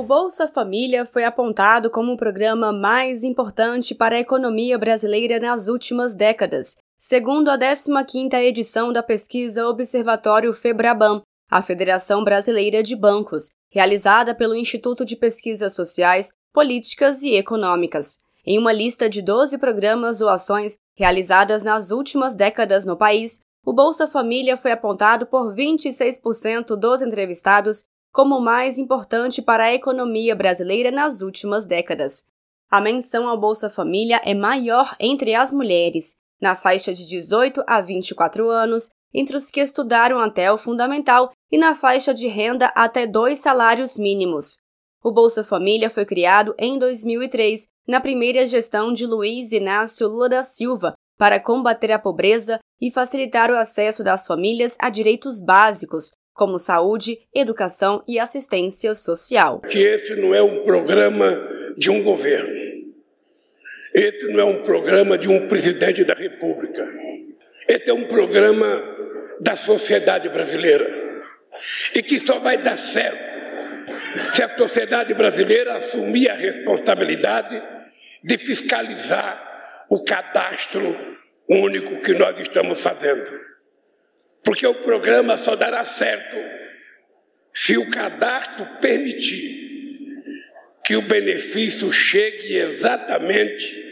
O Bolsa Família foi apontado como o programa mais importante para a economia brasileira nas últimas décadas, segundo a 15ª edição da pesquisa Observatório Febraban, a Federação Brasileira de Bancos, realizada pelo Instituto de Pesquisas Sociais, Políticas e Econômicas. Em uma lista de 12 programas ou ações realizadas nas últimas décadas no país, o Bolsa Família foi apontado por 26% dos entrevistados como o mais importante para a economia brasileira nas últimas décadas. A menção ao Bolsa Família é maior entre as mulheres, na faixa de 18 a 24 anos, entre os que estudaram até o fundamental e na faixa de renda até dois salários mínimos. O Bolsa Família foi criado em 2003, na primeira gestão de Luiz Inácio Lula da Silva, para combater a pobreza e facilitar o acesso das famílias a direitos básicos, como saúde, educação e assistência social. Que esse não é um programa de um governo. Esse não é um programa de um presidente da República. Esse é um programa da sociedade brasileira. E que só vai dar certo se a sociedade brasileira assumir a responsabilidade de fiscalizar o cadastro único que nós estamos fazendo. Porque o programa só dará certo se o cadastro permitir que o benefício chegue exatamente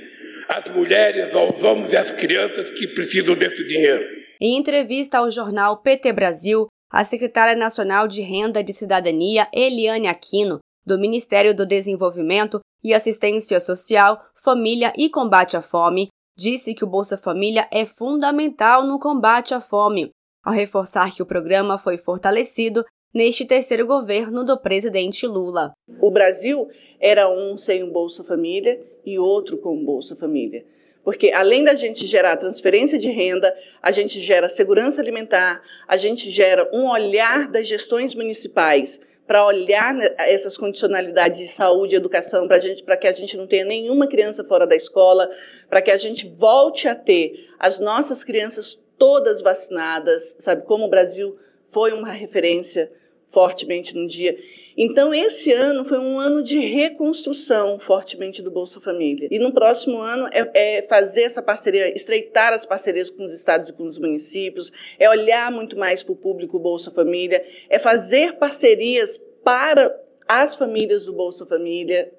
às mulheres, aos homens e às crianças que precisam desse dinheiro. Em entrevista ao jornal PT Brasil, a secretária nacional de Renda de Cidadania, Eliane Aquino, do Ministério do Desenvolvimento e Assistência Social, Família e Combate à Fome, disse que o Bolsa Família é fundamental no combate à fome, ao reforçar que o programa foi fortalecido neste terceiro governo do presidente Lula. O Brasil era um sem o Bolsa Família e outro com o Bolsa Família. Porque além da gente gerar transferência de renda, a gente gera segurança alimentar, a gente gera um olhar das gestões municipais para olhar essas condicionalidades de saúde e educação para que a gente não tenha nenhuma criança fora da escola, para que a gente volte a ter as nossas crianças todas vacinadas, sabe? Como o Brasil foi uma referência fortemente no dia. Então, esse ano foi um ano de reconstrução fortemente do Bolsa Família. E no próximo ano é, é, fazer essa parceria, estreitar as parcerias com os estados e com os municípios, é olhar muito mais para o público Bolsa Família, é fazer parcerias para as famílias do Bolsa Família.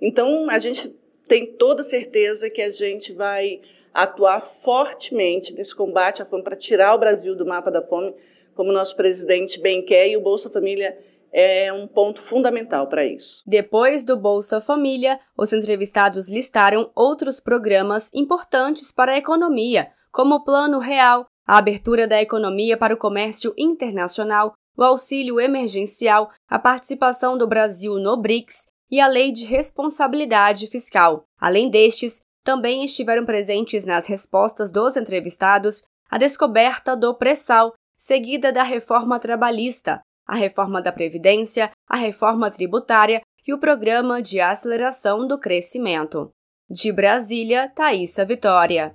Então, a gente tem toda certeza que a gente vai atuar fortemente nesse combate à fome para tirar o Brasil do mapa da fome como nosso presidente bem quer, e o Bolsa Família é um ponto fundamental para isso. Depois do Bolsa Família, os entrevistados listaram outros programas importantes para a economia, como o Plano Real, a abertura da economia para o comércio internacional, o auxílio emergencial, a participação do Brasil no BRICS e a Lei de Responsabilidade Fiscal. Além destes, também estiveram presentes nas respostas dos entrevistados a descoberta do pré-sal seguida da reforma trabalhista, a reforma da Previdência, a reforma tributária e o programa de aceleração do crescimento. De Brasília, Thaisa Vitória.